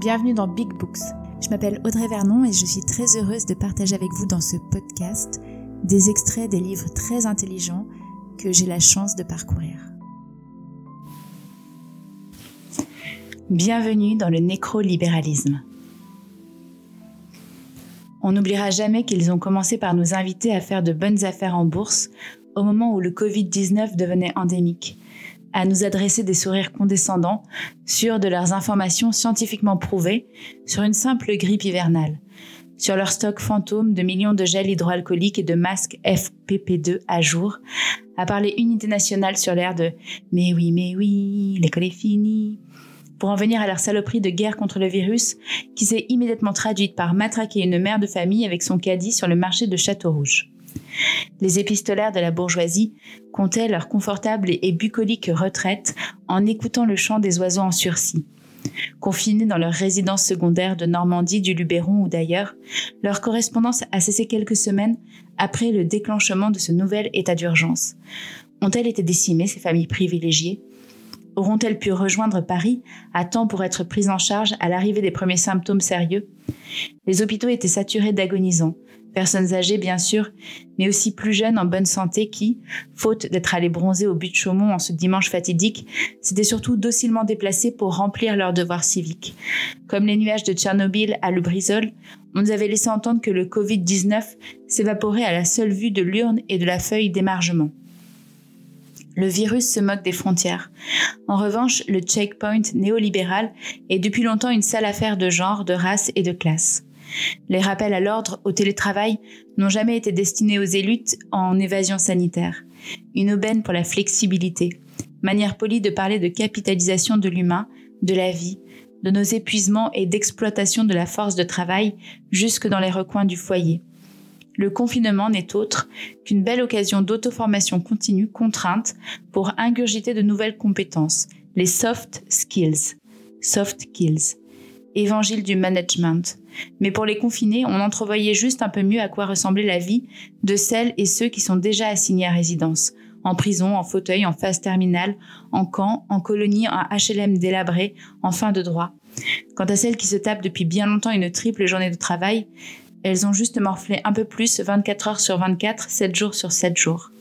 Bienvenue dans Big Books. Je m'appelle Audrey Vernon et je suis très heureuse de partager avec vous dans ce podcast des extraits des livres très intelligents que j'ai la chance de parcourir. Bienvenue dans le nécrolibéralisme. On n'oubliera jamais qu'ils ont commencé par nous inviter à faire de bonnes affaires en bourse au moment où le Covid-19 devenait endémique, à nous adresser des sourires condescendants, sûrs de leurs informations scientifiquement prouvées sur une simple grippe hivernale, sur leur stock fantôme de millions de gels hydroalcooliques et de masques FPP2 à jour, à parler unité nationale sur l'air de Mais oui, mais oui, l'école est finie, pour en venir à leur saloperie de guerre contre le virus, qui s'est immédiatement traduite par matraquer une mère de famille avec son caddie sur le marché de Château-Rouge. Les épistolaires de la bourgeoisie comptaient leur confortable et bucolique retraite en écoutant le chant des oiseaux en sursis. Confinés dans leur résidence secondaire de Normandie, du Luberon ou d'ailleurs, leur correspondance a cessé quelques semaines après le déclenchement de ce nouvel état d'urgence. Ont-elles été décimées, ces familles privilégiées? Auront-elles pu rejoindre Paris à temps pour être prises en charge à l'arrivée des premiers symptômes sérieux? Les hôpitaux étaient saturés d'agonisants, personnes âgées bien sûr, mais aussi plus jeunes en bonne santé qui, faute d'être allées bronzer au but de Chaumont en ce dimanche fatidique, s'étaient surtout docilement déplacés pour remplir leurs devoirs civiques. Comme les nuages de Tchernobyl à Lubrizol, on nous avait laissé entendre que le Covid-19 s'évaporait à la seule vue de l'urne et de la feuille d'émargement. Le virus se moque des frontières. En revanche, le checkpoint néolibéral est depuis longtemps une sale affaire de genre, de race et de classe. Les rappels à l'ordre au télétravail n'ont jamais été destinés aux élites en évasion sanitaire. Une aubaine pour la flexibilité. Manière polie de parler de capitalisation de l'humain, de la vie, de nos épuisements et d'exploitation de la force de travail jusque dans les recoins du foyer le confinement n'est autre qu'une belle occasion d'auto-formation continue contrainte pour ingurgiter de nouvelles compétences, les soft skills. Soft skills. Évangile du management. Mais pour les confinés, on entrevoyait juste un peu mieux à quoi ressemblait la vie de celles et ceux qui sont déjà assignés à résidence, en prison, en fauteuil, en phase terminale, en camp, en colonie, en HLM délabré, en fin de droit. Quant à celles qui se tapent depuis bien longtemps une triple journée de travail, elles ont juste morflé un peu plus 24 heures sur 24, 7 jours sur 7 jours.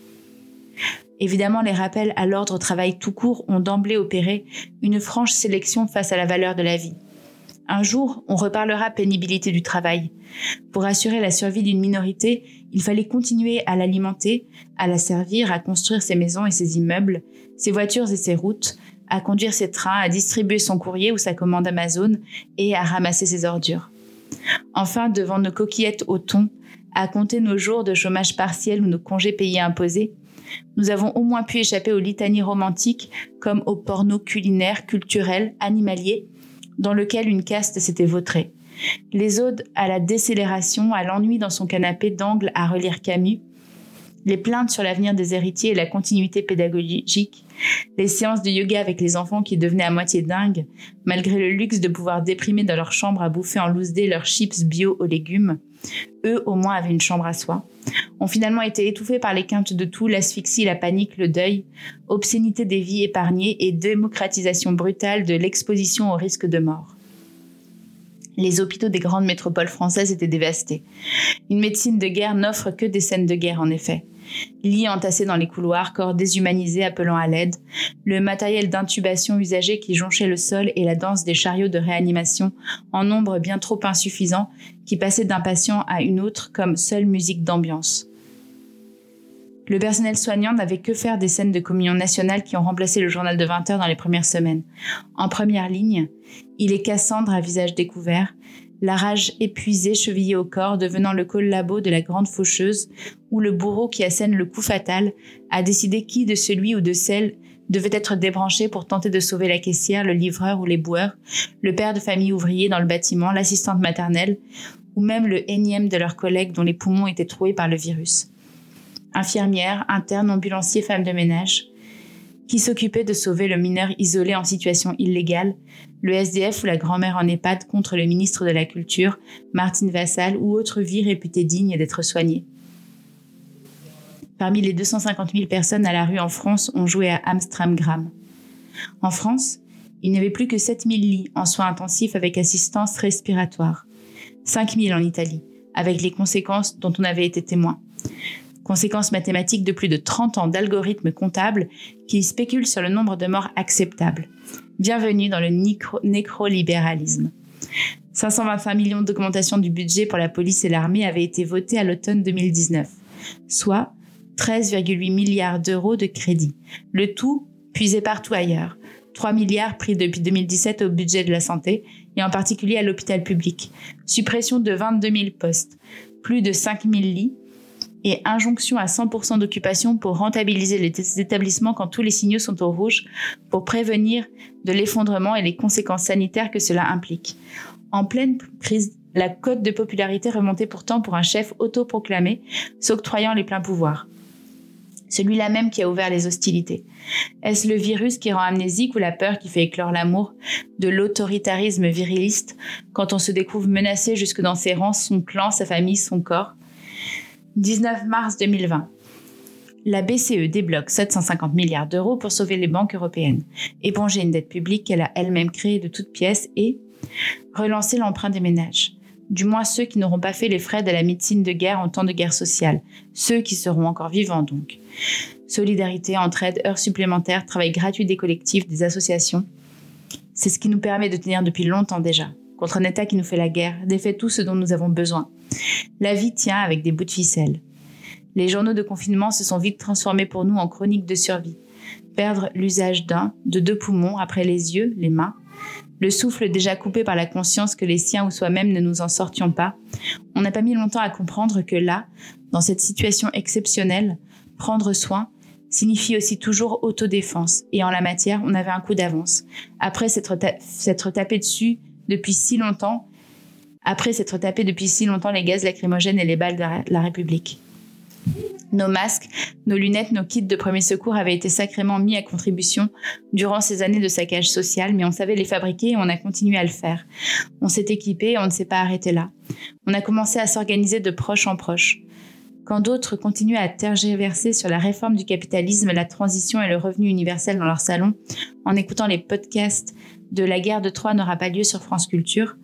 Évidemment, les rappels à l'ordre travail tout court ont d'emblée opéré une franche sélection face à la valeur de la vie. Un jour, on reparlera pénibilité du travail. Pour assurer la survie d'une minorité, il fallait continuer à l'alimenter, à la servir, à construire ses maisons et ses immeubles, ses voitures et ses routes, à conduire ses trains, à distribuer son courrier ou sa commande Amazon et à ramasser ses ordures. Enfin, devant nos coquillettes au thon, à compter nos jours de chômage partiel ou nos congés payés imposés, nous avons au moins pu échapper aux litanies romantiques comme au porno culinaire, culturel, animalier, dans lequel une caste s'était vautrée. Les odes à la décélération, à l'ennui dans son canapé d'angle à relire Camus, les plaintes sur l'avenir des héritiers et la continuité pédagogique, les séances de yoga avec les enfants qui devenaient à moitié dingues, malgré le luxe de pouvoir déprimer dans leur chambre à bouffer en loose day leurs chips bio aux légumes, eux au moins avaient une chambre à soi, ont finalement été étouffés par les quintes de tout, l'asphyxie, la panique, le deuil, obscénité des vies épargnées et démocratisation brutale de l'exposition au risque de mort les hôpitaux des grandes métropoles françaises étaient dévastés. Une médecine de guerre n'offre que des scènes de guerre, en effet lits entassés dans les couloirs, corps déshumanisés appelant à l'aide, le matériel d'intubation usagé qui jonchait le sol et la danse des chariots de réanimation en nombre bien trop insuffisant qui passait d'un patient à une autre comme seule musique d'ambiance. Le personnel soignant n'avait que faire des scènes de communion nationale qui ont remplacé le journal de 20 heures dans les premières semaines. En première ligne, il est Cassandre à visage découvert, la rage épuisée chevillée au corps devenant le collabo de la grande faucheuse, ou le bourreau qui assène le coup fatal a décidé qui de celui ou de celle devait être débranché pour tenter de sauver la caissière, le livreur ou les boueurs, le père de famille ouvrier dans le bâtiment, l'assistante maternelle, ou même le énième de leurs collègues dont les poumons étaient troués par le virus. Infirmière, interne, ambulancier, femme de ménage, qui s'occupait de sauver le mineur isolé en situation illégale, le SDF ou la grand-mère en EHPAD contre le ministre de la Culture, Martine Vassal ou autre vie réputée digne d'être soignée. Parmi les 250 000 personnes à la rue en France, on jouait à Amstramgram. En France, Il n'y avait plus que 7000 lits en soins intensifs avec assistance respiratoire. 5000 en Italie, avec les conséquences dont on avait été témoin. Conséquences mathématiques de plus de 30 ans d'algorithmes comptables qui spéculent sur le nombre de morts acceptables. Bienvenue dans le nécrolibéralisme. 525 millions d'augmentation du budget pour la police et l'armée avaient été votés à l'automne 2019, soit 13,8 milliards d'euros de crédit. Le tout puisé partout ailleurs. 3 milliards pris depuis 2017 au budget de la santé et en particulier à l'hôpital public. Suppression de 22 000 postes, plus de 5 000 lits et injonction à 100% d'occupation pour rentabiliser les établissements quand tous les signaux sont au rouge pour prévenir de l'effondrement et les conséquences sanitaires que cela implique. En pleine crise, la cote de popularité remontait pourtant pour un chef autoproclamé, s'octroyant les pleins pouvoirs. Celui-là même qui a ouvert les hostilités. Est-ce le virus qui rend amnésique ou la peur qui fait éclore l'amour de l'autoritarisme viriliste quand on se découvre menacé jusque dans ses rangs, son clan, sa famille, son corps? 19 mars 2020. La BCE débloque 750 milliards d'euros pour sauver les banques européennes, éponger une dette publique qu'elle a elle-même créée de toutes pièces et relancer l'emprunt des ménages. Du moins ceux qui n'auront pas fait les frais de la médecine de guerre en temps de guerre sociale, ceux qui seront encore vivants donc. Solidarité, entraide, heures supplémentaires, travail gratuit des collectifs, des associations. C'est ce qui nous permet de tenir depuis longtemps déjà, contre un État qui nous fait la guerre, défait tout ce dont nous avons besoin. La vie tient avec des bouts de ficelle. Les journaux de confinement se sont vite transformés pour nous en chroniques de survie. Perdre l'usage d'un, de deux poumons après les yeux, les mains, le souffle déjà coupé par la conscience que les siens ou soi-même ne nous en sortions pas, on n'a pas mis longtemps à comprendre que là, dans cette situation exceptionnelle, prendre soin signifie aussi toujours autodéfense. Et en la matière, on avait un coup d'avance. Après s'être tapé dessus depuis si longtemps après s'être tapé depuis si longtemps les gaz lacrymogènes et les balles de la République. Nos masques, nos lunettes, nos kits de premier secours avaient été sacrément mis à contribution durant ces années de saccage social, mais on savait les fabriquer et on a continué à le faire. On s'est équipé et on ne s'est pas arrêté là. On a commencé à s'organiser de proche en proche. Quand d'autres continuaient à tergiverser sur la réforme du capitalisme, la transition et le revenu universel dans leur salon, en écoutant les podcasts de La guerre de Troie n'aura pas lieu sur France Culture,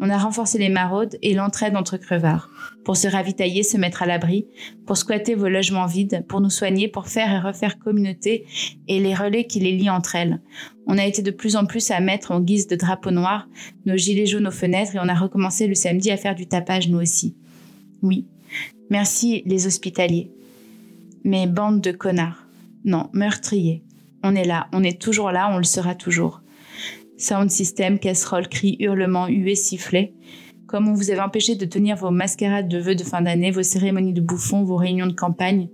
on a renforcé les maraudes et l'entraide entre crevards, pour se ravitailler, se mettre à l'abri, pour squatter vos logements vides, pour nous soigner, pour faire et refaire communauté et les relais qui les lient entre elles. On a été de plus en plus à mettre en guise de drapeau noir nos gilets jaunes aux fenêtres et on a recommencé le samedi à faire du tapage nous aussi. Oui, merci les hospitaliers. Mais bande de connards. Non, meurtriers. On est là, on est toujours là, on le sera toujours. Sound system, casserole, cris, hurlements, huées, sifflets. Comme on vous avait empêché de tenir vos mascarades de vœux de fin d'année, vos cérémonies de bouffons, vos réunions de campagne,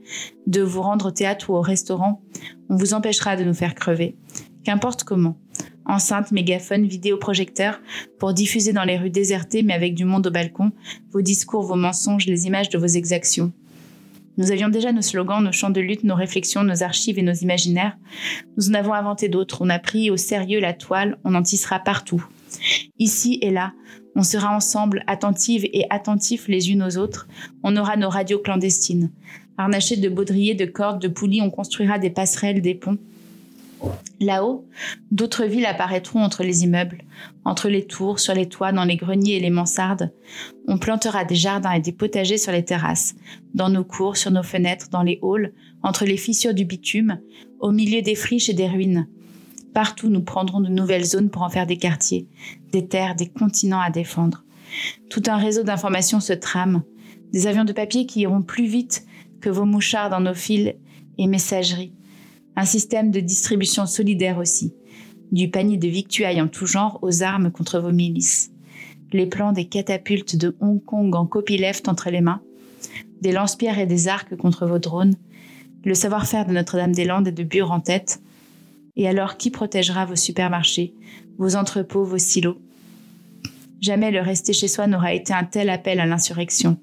de vous rendre au théâtre ou au restaurant, on vous empêchera de nous faire crever. Qu'importe comment. Enceinte, mégaphone, vidéoprojecteur, pour diffuser dans les rues désertées mais avec du monde au balcon, vos discours, vos mensonges, les images de vos exactions. Nous avions déjà nos slogans, nos chants de lutte, nos réflexions, nos archives et nos imaginaires. Nous en avons inventé d'autres. On a pris au sérieux la toile, on en tissera partout. Ici et là, on sera ensemble, attentives et attentifs les unes aux autres. On aura nos radios clandestines. Harnachés de baudriers, de cordes, de poulies, on construira des passerelles, des ponts. Là-haut, d'autres villes apparaîtront entre les immeubles, entre les tours, sur les toits, dans les greniers et les mansardes. On plantera des jardins et des potagers sur les terrasses, dans nos cours, sur nos fenêtres, dans les halls, entre les fissures du bitume, au milieu des friches et des ruines. Partout, nous prendrons de nouvelles zones pour en faire des quartiers, des terres, des continents à défendre. Tout un réseau d'informations se trame, des avions de papier qui iront plus vite que vos mouchards dans nos fils et messageries un système de distribution solidaire aussi, du panier de victuailles en tout genre aux armes contre vos milices, les plans des catapultes de Hong Kong en copyleft entre les mains, des lance-pierres et des arcs contre vos drones, le savoir-faire de Notre-Dame-des-Landes et de Bure en tête. Et alors, qui protégera vos supermarchés, vos entrepôts, vos silos? Jamais le rester chez soi n'aura été un tel appel à l'insurrection.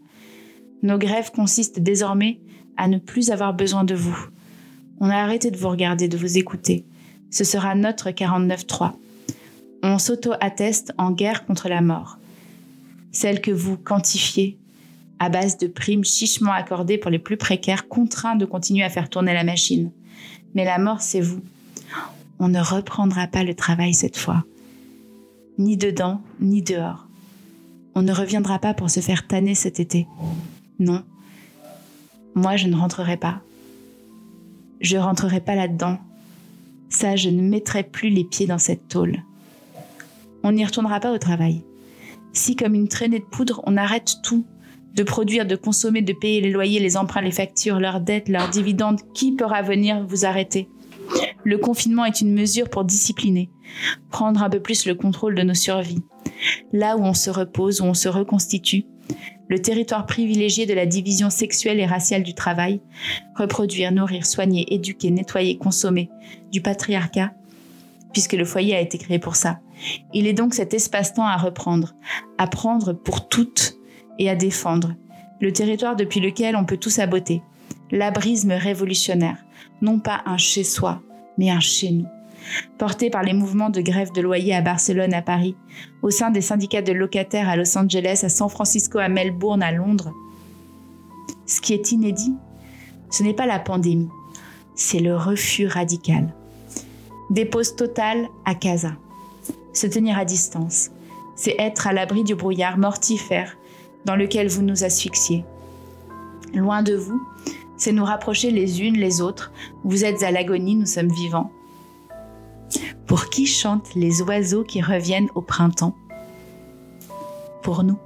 Nos grèves consistent désormais à ne plus avoir besoin de vous, on a arrêté de vous regarder, de vous écouter. Ce sera notre 49-3. On s'auto-atteste en guerre contre la mort. Celle que vous quantifiez à base de primes chichement accordées pour les plus précaires, contraints de continuer à faire tourner la machine. Mais la mort, c'est vous. on ne reprendra pas le travail cette fois. Ni dedans, ni dehors. On ne reviendra pas pour se faire tanner cet été. Non. Moi, je ne rentrerai pas. Je rentrerai pas là-dedans. Ça, je ne mettrai plus les pieds dans cette tôle. On n'y retournera pas au travail. Si, comme une traînée de poudre, on arrête tout, de produire, de consommer, de payer les loyers, les emprunts, les factures, leurs dettes, leurs dividendes, qui pourra venir vous arrêter? Le confinement est une mesure pour discipliner, prendre un peu plus le contrôle de nos survies. Là où on se repose, où on se reconstitue, le territoire privilégié de la division sexuelle et raciale du travail, reproduire, nourrir, soigner, éduquer, nettoyer, consommer, du patriarcat, puisque le foyer a été créé pour ça. Il est donc cet espace-temps à reprendre, à prendre pour toutes et à défendre, le territoire depuis lequel on peut tout saboter, l'abrisme révolutionnaire, non pas un chez-soi, mais un chez-nous porté par les mouvements de grève de loyer à Barcelone, à Paris, au sein des syndicats de locataires à Los Angeles, à San Francisco, à Melbourne, à Londres. Ce qui est inédit, ce n'est pas la pandémie, c'est le refus radical. Dépose totale à casa. Se tenir à distance, c'est être à l'abri du brouillard mortifère dans lequel vous nous asphyxiez. Loin de vous, c'est nous rapprocher les unes les autres. Vous êtes à l'agonie, nous sommes vivants. Pour qui chantent les oiseaux qui reviennent au printemps? Pour nous.